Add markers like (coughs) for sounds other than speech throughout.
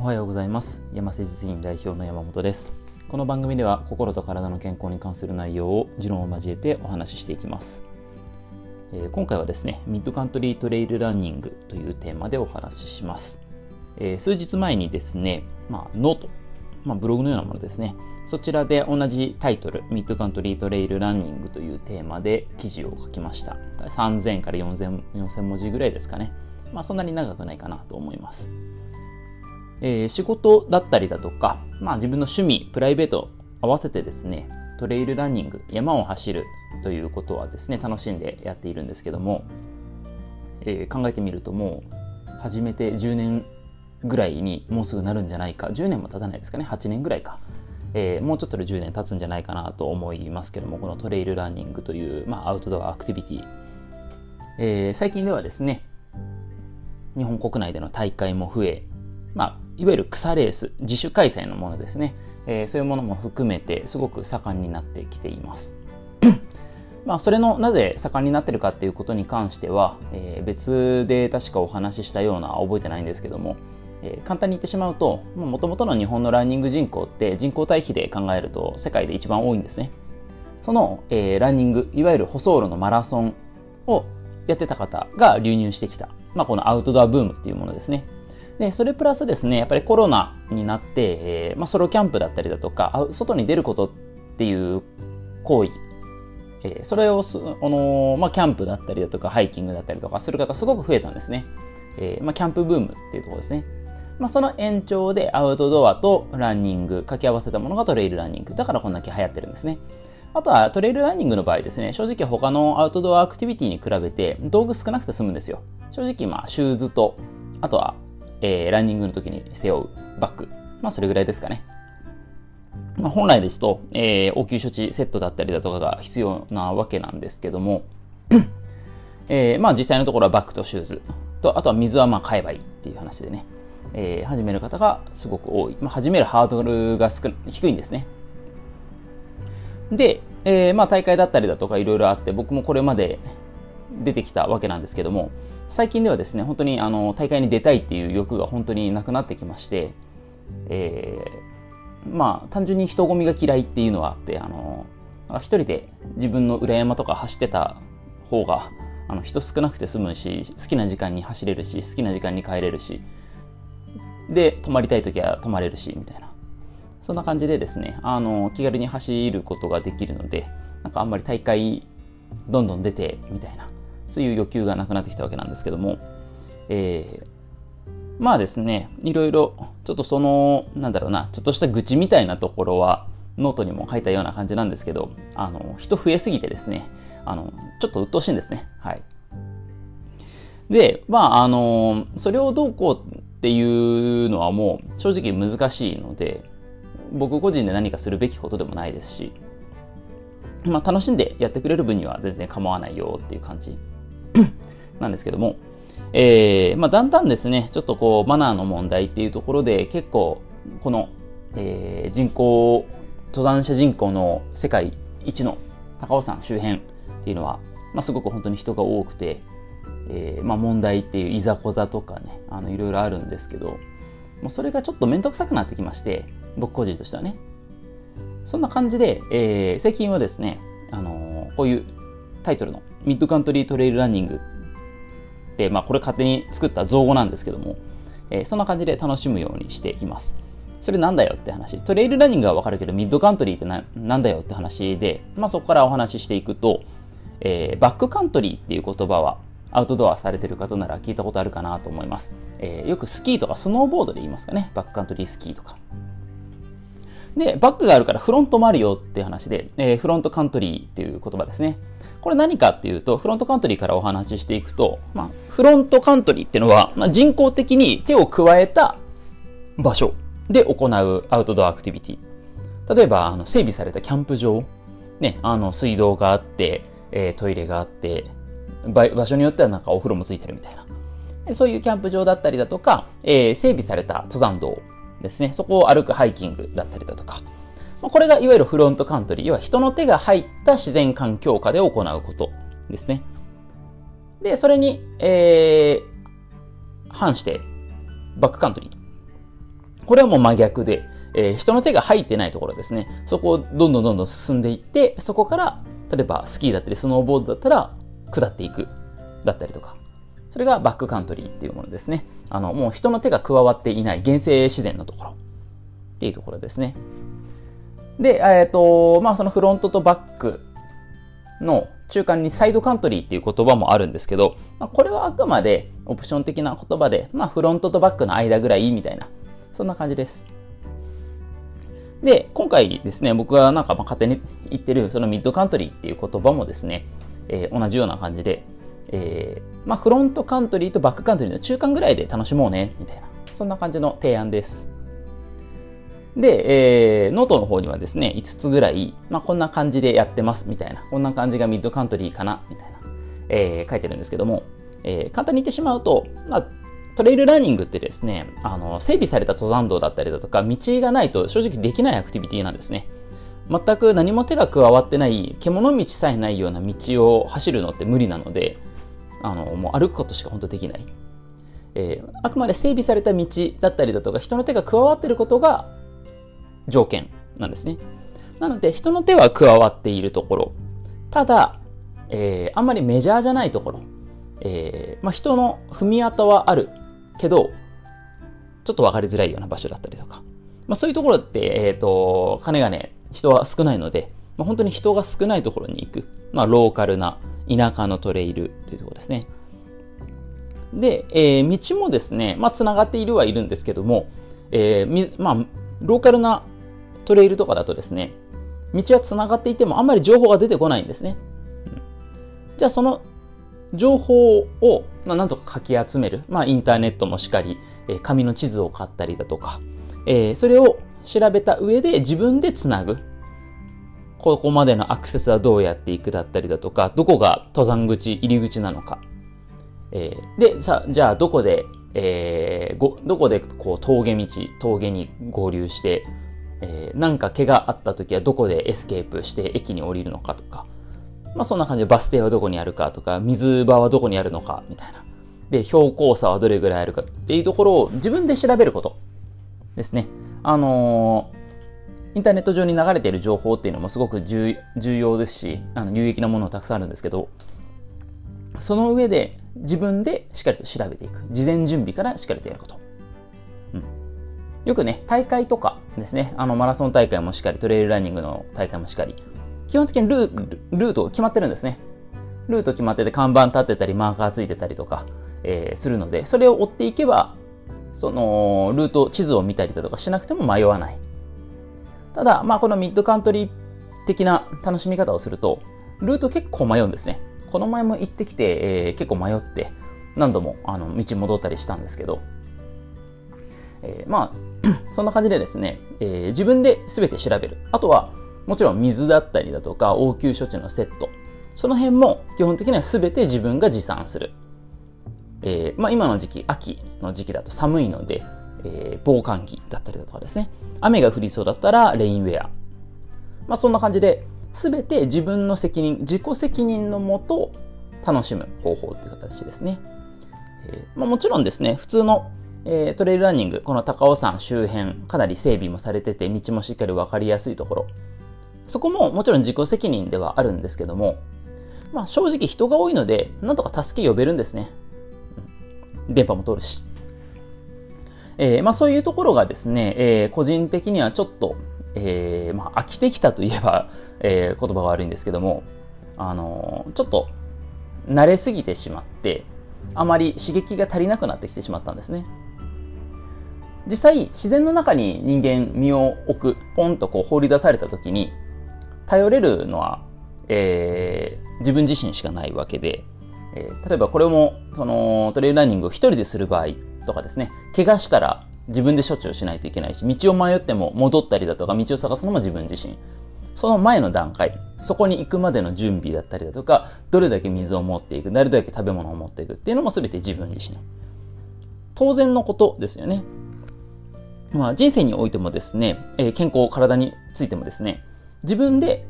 おはようございます。山瀬実院代表の山本です。この番組では心と体の健康に関する内容を持論を交えてお話ししていきます、えー今回はですねミッドカントリートレイルランニングというテーマでお話しします、えー数日前にですね、まあ、ノート、まあ、ブログのようなものですね。そちらで同じタイトルミッドカントリートレイルランニングというテーマで記事を書きました。3000から4000 4000文字ぐらいですかね。まあそんなに長くないかなと思います。えー仕事だったりだとか、まあ、自分の趣味、プライベート合わせてですね、トレイルランニング、山を走るということはですね、楽しんでやっているんですけども、えー考えてみるともう始めて10年ぐらいにもうすぐなるんじゃないか、10年も経たないですかね、8年ぐらいか。えーもうちょっとで10年経つんじゃないかなと思いますけども、このトレイルランニングという、まあ、アウトドアアクティビティ、えー最近ではですね、日本国内での大会も増え、まあ、いわゆる草レース、自主開催のものですね、えーそういうものも含めてすごく盛んになってきています。(coughs) まあ、それのなぜ盛んになってるかっていうことに関しては、えー別で確かお話ししたような覚えてないんですけども、えー簡単に言ってしまうともともとの日本のランニング人口って人口対比で考えると世界で一番多いんですね。その、えーランニングいわゆる舗装路のマラソンをやってた方が流入してきた、まあ、このアウトドアブームっていうものですね。でそれプラスですねやっぱりコロナになって、えーまあ、ソロキャンプだったりだとか外に出ることっていう行為えーそれをす、あのーまあ、キャンプだったりだとか、ハイキングだったりとかする方すごく増えたんですね。えまあ、キャンプブームっていうところですね。まあ、その延長でアウトドアとランニング、掛け合わせたものがトレイルランニング。だからこんだけ流行ってるんですね。あとはトレイルランニングの場合ですね、正直他のアウトドアアクティビティに比べて道具少なくて済むんですよ。正直まあシューズと、あとは、えーランニングの時に背負うバッグ。まあそれぐらいですかね。まあ、本来ですと、えー応急処置セットだったりだとかが必要なわけなんですけども、(clears throat) えーまあ実際のところはバッグとシューズと、あとは水はまあ買えばいいっていう話でね、えー始める方がすごく多い。まあ、始めるハードルが少低いんですね。で、えーまあ大会だったりだとかいろいろあって、僕もこれまで出てきたわけなんですけども、最近ではですね、本当にあの大会に出たいっていう欲が本当になくなってきまして、えーまあ単純に人混みが嫌いっていうのはあって、あの、一人で自分の裏山とか走ってた方が、あの人少なくて済むし、好きな時間に走れるし、好きな時間に帰れるし、で、泊まりたい時は泊まれるし、みたいな。そんな感じでですね、あの、気軽に走ることができるので、なんかあんまり大会どんどん出て、みたいな、そういう欲求がなくなってきたわけなんですけども、えーまあですね、いろいろ、ちょっとその、なんだろうな、ちょっとした愚痴みたいなところは、ノートにも書いたような感じなんですけど、あの、人増えすぎてですね、あの、ちょっと鬱陶しいんですね。はい。で、まあ、あの、それをどうこうっていうのはもう、正直難しいので、僕個人で何かするべきことでもないですし、まあ、楽しんでやってくれる分には全然構わないよっていう感じ (coughs) なんですけども、えーまあ、だんだんですね、ちょっとこう、マナーの問題っていうところで、結構、この、えー人口、登山者人口の世界一の高尾山周辺っていうのは、まあ、すごく本当に人が多くて、えーまあ、問題っていういざこざとかね、あの、いろいろあるんですけど、もうそれがちょっと面倒くさくなってきまして、僕個人としてはね。そんな感じで、えー最近はですね、あのーこういうタイトルのミッドカントリートレイルランニングで、まあ、これ勝手に作った造語なんですけども、えーそんな感じで楽しむようにしています。それなんだよって話。トレイルランニングはわかるけど、ミッドカントリーってななんだよって話で、まあ、そこからお話ししていくと、えーバックカントリーっていう言葉は、アウトドアされてる方なら聞いたことあるかなと思います。えーよくスキーとかスノーボードで言いますかね。バックカントリースキーとか。で、バックがあるからフロントもあるよって話で、えーフロントカントリーっていう言葉ですね。これ何かっていうと、フロントカントリーからお話ししていくと、まあ、フロントカントリーっていうのは、まあ、人工的に手を加えた場所で行うアウトドアアクティビティ。例えば、あの整備されたキャンプ場、ね、あの水道があって、えートイレがあって、場所によってはなんかお風呂もついてるみたいな。そういうキャンプ場だったりだとか、えー整備された登山道ですね。そこを歩くハイキングだったりだとか。これがいわゆるフロントカントリー。要は人の手が入った自然環境下で行うことですね。で、それに、えー、反して、バックカントリー。これはもう真逆で、えー、人の手が入ってないところですね。そこをどんどんどんどん進んでいって、そこから、例えばスキーだったりスノーボードだったら下っていくだったりとか。それがバックカントリーっていうものですね。あの、もう人の手が加わっていない原生自然のところっていうところですね。で、えっ、ー、と、まあそのフロントとバックの中間にサイドカントリーっていう言葉もあるんですけど、まあ、これはあくまでオプション的な言葉で、まあフロントとバックの間ぐらいみたいな、そんな感じです。で、今回ですね、僕がなんかまあ勝手に言ってるそのミッドカントリーっていう言葉もですね、えー、同じような感じで、えー、まあフロントカントリーとバックカントリーの中間ぐらいで楽しもうね、みたいな、そんな感じの提案です。で、えー、ノートの方にはですね、5つぐらい、まあこんな感じでやってます、みたいな、こんな感じがミッドカントリーかな、みたいな、えー、書いてるんですけども、えー、簡単に言ってしまうと、まあトレイルランニングってですね、あの、整備された登山道だったりだとか、道がないと正直できないアクティビティなんですね。全く何も手が加わってない、獣道さえないような道を走るのって無理なので、あの、もう歩くことしか本当できない。えー、あくまで整備された道だったりだとか、人の手が加わってることが条件なんですね。なので、人の手は加わっているところ。ただ、えー、あんまりメジャーじゃないところ。えー、まあ、人の踏み跡はあるけど、ちょっと分かりづらいような場所だったりとか。まあそういうところって、えっ、ー、と、金がね、人は少ないので、まあ、本当に人が少ないところに行く。まあローカルな田舎のトレイルというところですね。で、えー、道もですね、まあ繋がっているはいるんですけども、えー、まあ、ローカルなトレイルとかだとですね、道は繋がっていてもあんまり情報が出てこないんですね。うん、じゃあその情報を、まあ、なんとかかき集める。まあ、インターネットもしっかり、えー、紙の地図を買ったりだとか、えー、それを調べた上で自分でつなぐ。ここまでのアクセスはどうやっていくだったりだとか、どこが登山口、入り口なのか。えー、で、さ、じゃあどこで、えー、ご、どこでこう峠道、峠に合流して、えー、なんか怪我があった時はどこでエスケープして駅に降りるのかとか、まあそんな感じでバス停はどこにあるかとか、水場はどこにあるのかみたいな。で、標高差はどれぐらいあるかっていうところを自分で調べることですね。あのー、インターネット上に流れている情報っていうのもすごく重要ですし、あの有益なものたくさんあるんですけど、その上で自分でしっかりと調べていく。事前準備からしっかりとやること。よくね、大会とかですね、あのマラソン大会もしっかり、トレイルランニングの大会もしっかり、基本的にルルートが決まってるんですね。ルート決まってて看板立ってたりマーカーついてたりとか、えー、するので、それを追っていけば、そのルート、地図を見たりだとかしなくても迷わない。ただ、まあこのミッドカントリー的な楽しみ方をすると、ルート結構迷うんですね。この前も行ってきて、えー、結構迷って、何度もあの道戻ったりしたんですけど、えー、まあ、(clears throat) そんな感じでですね、えー、自分で全て調べる。あとは、もちろん水だったりだとか応急処置のセット。その辺も基本的には全て自分が持参する。えー、まあ今の時期、秋の時期だと寒いので、えー、防寒着だったりだとかですね。雨が降りそうだったらレインウェア。まあそんな感じで、全て自分の責任、自己責任のもと楽しむ方法という形ですね。えー、まあ、もちろんですね、普通の、えー、トレイルランニング、この高尾山周辺、かなり整備もされてて、道もしっかりわかりやすいところ、そこももちろん自己責任ではあるんですけども、まあ正直人が多いので、なんとか助け呼べるんですね。電波も通るし。えー、まあそういうところがですね、えー、個人的にはちょっと、えー、まあ飽きてきたといえば、(laughs) えー、言葉が悪いんですけども、あのー、ちょっと慣れすぎてしまって、あまり刺激が足りなくなってきてしまったんですね。実際、自然の中に人間身を置く、ポンとこう放り出された時に、頼れるのは、えー、自分自身しかないわけで、えー、例えばこれも、その、トレイルランニングを一人でする場合とかですね、怪我したら自分で処置をしないといけないし、道を迷っても戻ったりだとか、道を探すのも自分自身。その前の段階、そこに行くまでの準備だったりだとか、どれだけ水を持っていく、どれだけ食べ物を持っていくっていうのも全て自分自身。当然のことですよね。まあ人生においてもですね、えー、健康、体についてもですね、自分で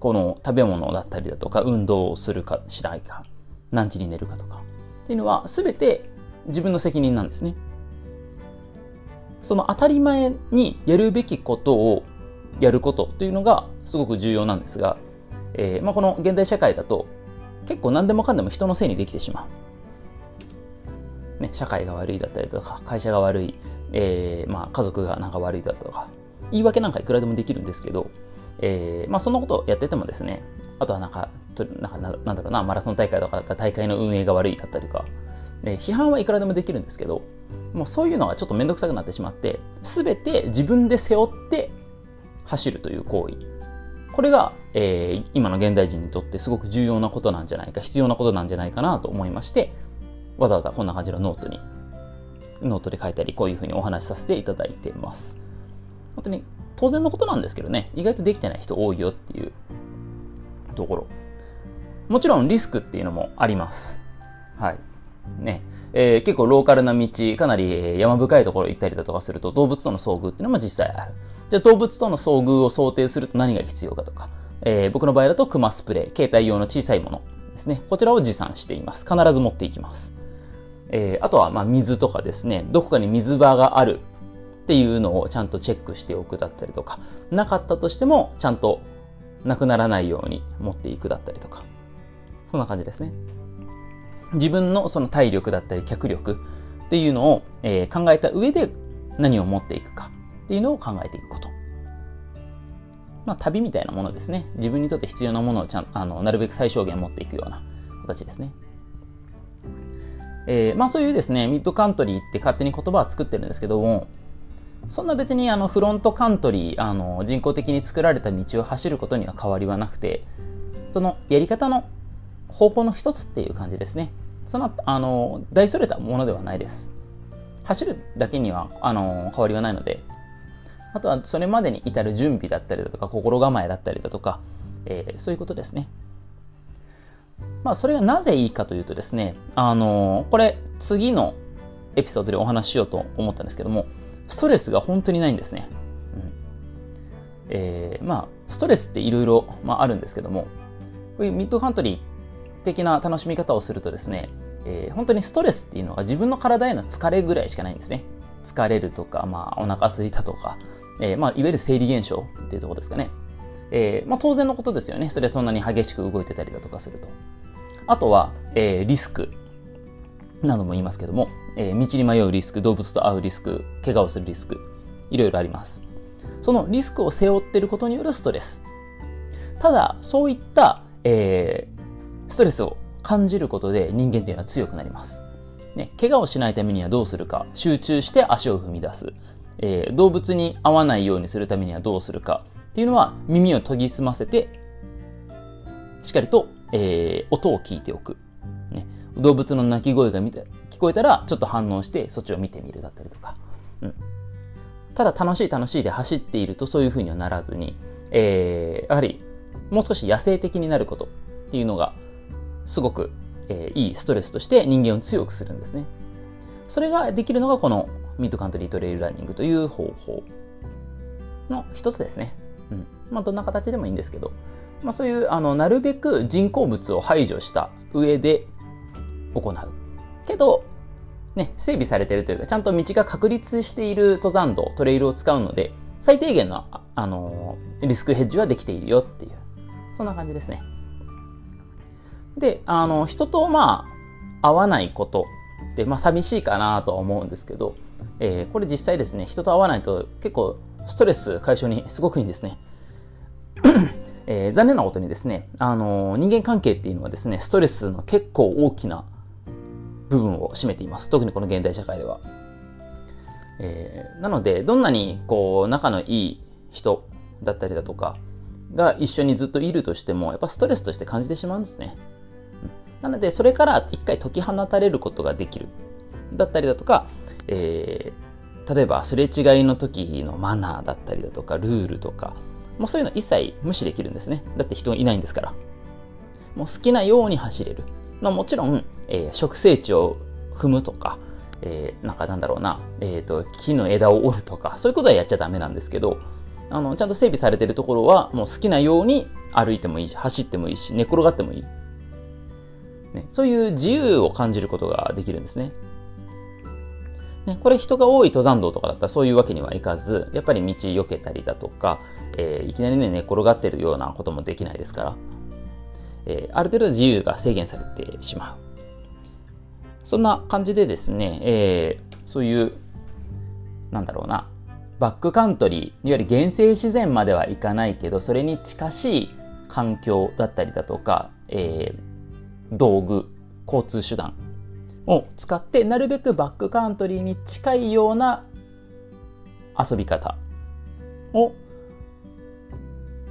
この食べ物だったりだとか運動をするかしないか何時に寝るかとかっていうのは全て自分の責任なんですね。その当たり前にやるべきことをやることというのがすごく重要なんですが、えーまあ、この現代社会だと結構何でもかんでも人のせいにできてしまう。ね、社会が悪いだったりとか、会社が悪い、えーまあ、家族がなんか悪いだとか、言い訳なんかいくらでもできるんですけど、えーまあ、そんなことをやっててもですね、あとはなんか、となんかなんだろうな、マラソン大会とかだったら大会の運営が悪いだったりとか、え、批判はいくらでもできるんですけど、もうそういうのがちょっとめんどくさくなってしまって、すべて自分で背負って走るという行為。これが、えー、今の現代人にとってすごく重要なことなんじゃないか、必要なことなんじゃないかなと思いまして、わざわざこんな感じのノートに、ノートで書いたり、こういうふうにお話しさせていただいてます。本当に当然のことなんですけどね、意外とできてない人多いよっていうところ。もちろんリスクっていうのもあります。はい。ね。えー、結構ローカルな道、かなり山深いところ行ったりだとかすると動物との遭遇っていうのも実際ある。じゃあ動物との遭遇を想定すると何が必要かとか、えー、僕の場合だとクマスプレー、携帯用の小さいものですね。こちらを持参しています。必ず持っていきます。えー、あとは、まあ、水とかですね。どこかに水場があるっていうのをちゃんとチェックしておくだったりとか、なかったとしても、ちゃんとなくならないように持っていくだったりとか。そんな感じですね。自分のその体力だったり脚力っていうのを、えー、考えた上で何を持っていくかっていうのを考えていくこと。まあ、旅みたいなものですね。自分にとって必要なものをちゃんあのなるべく最小限持っていくような形ですね。えー、まあそういうですね、ミッドカントリーって勝手に言葉は作ってるんですけども、そんな別にあのフロントカントリー、あの人工的に作られた道を走ることには変わりはなくて、そのやり方の方法の一つっていう感じですね。その、あの、大それたものではないです。走るだけには、あの、変わりはないので、あとはそれまでに至る準備だったりだとか、心構えだったりだとか、えー、そういうことですね。まあ、それがなぜいいかというとですね、あの、これ、次のエピソードでお話ししようと思ったんですけども、ストレスが本当にないんですね。うんえー、まあ、ストレスっていろいろあるんですけども、こういうミッドカントリー的な楽しみ方をするとですね、えー、本当にストレスっていうのが自分の体への疲れぐらいしかないんですね。疲れるとか、まあ、お腹空いたとか、えー、まあ、いわゆる生理現象っていうところですかね。えー、まあ、当然のことですよね。それはそんなに激しく動いてたりだとかすると。あとは、えー、リスクなども言いますけども、えー、道に迷うリスク、動物と会うリスク、怪我をするリスク、いろいろあります。そのリスクを背負っていることによるストレス。ただ、そういった、えー、ストレスを感じることで人間っていうのは強くなります。ね、怪我をしないためにはどうするか、集中して足を踏み出す。えー、動物に合わないようにするためにはどうするかっていうのは耳を研ぎ澄ませて、しっかりと、えー、音を聞いておく。ね、動物の鳴き声が聞こえたらちょっと反応してそっちを見てみるだったりとか。うん、ただ楽しい楽しいで走っているとそういうふうにはならずに、えー、やはりもう少し野生的になることっていうのがすごく、えー、いいストレスとして人間を強くするんですね。それができるのがこのミッドカントリートレイルランニングという方法の一つですね。うん。まあ、どんな形でもいいんですけど、まあ、そういう、あの、なるべく人工物を排除した上で行う。けど、ね、整備されてるというか、ちゃんと道が確立している登山道、トレイルを使うので、最低限の、あの、リスクヘッジはできているよっていう、そんな感じですね。で、あの、人とまあ、会わないことって、まあ、寂しいかなとは思うんですけど、えー、これ実際ですね、人と会わないと結構ストレス解消にすごくいいんですね。(clears throat) えー、残念なことにですね、あの人間関係っていうのはですね、ストレスの結構大きな部分を占めています。特にこの現代社会では。えー、なので、どんなにこう仲のいい人だったりだとかが一緒にずっといるとしても、やっぱストレスとして感じてしまうんですね。なので、それから一回解き放たれることができる。だったりだとか、えー、例えばすれ違いの時のマナーだったりだとか、ルールとか、もうそういうの一切無視できるんですね。だって人いないんですから。もう好きなように走れる。まあ、もちろん、えー、植生地を踏むとか、えー、なんかなんだろうな、えっ、ー、と、木の枝を折るとか、そういうことはやっちゃダメなんですけど、あの、ちゃんと整備されてるところは、もう好きなように歩いてもいいし、走ってもいいし、寝転がってもいい。ね、そういう自由を感じることができるんですね。ね、これ人が多い登山道とかだったらそういうわけにはいかず、やっぱり道避けたりだとか、えー、いきなりね、寝転がってるようなこともできないですから、えー、ある程度自由が制限されてしまう。そんな感じでですね、えー、そういう、なんだろうな、バックカントリー、いわゆる原生自然まではいかないけど、それに近しい環境だったりだとか、えー、道具、交通手段を使って、なるべくバックカントリーに近いような遊び方を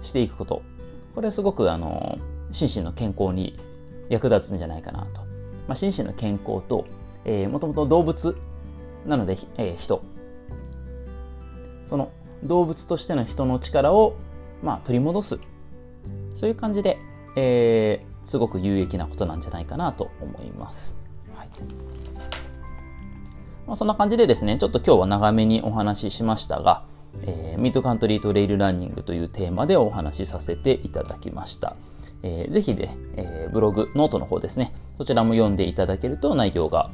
していくこと。これはすごく、あの、心身の健康に役立つんじゃないかなと。まあ、心身の健康と、えー、もともと動物なので、えー、人。その動物としての人の力を、まあ、取り戻す。そういう感じで、えー、すごく有益なことなんじゃないかなと思います。まあ、そんな感じでですね、ちょっと今日は長めにお話ししましたが、えー、ミッドカントリートレイルランニングというテーマでお話しさせていただきました。えー、ぜひね、えー、ブログ、ノートの方ですね、そちらも読んでいただけると内容が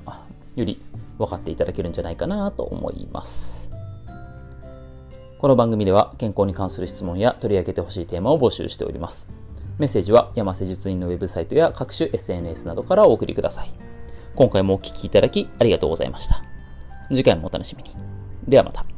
より分かっていただけるんじゃないかなと思います。この番組では健康に関する質問や取り上げてほしいテーマを募集しております。メッセージは山瀬術院のウェブサイトや各種 SNS などからお送りください。今回もお聴きいただきありがとうございました。次回もお楽しみに。ではまた。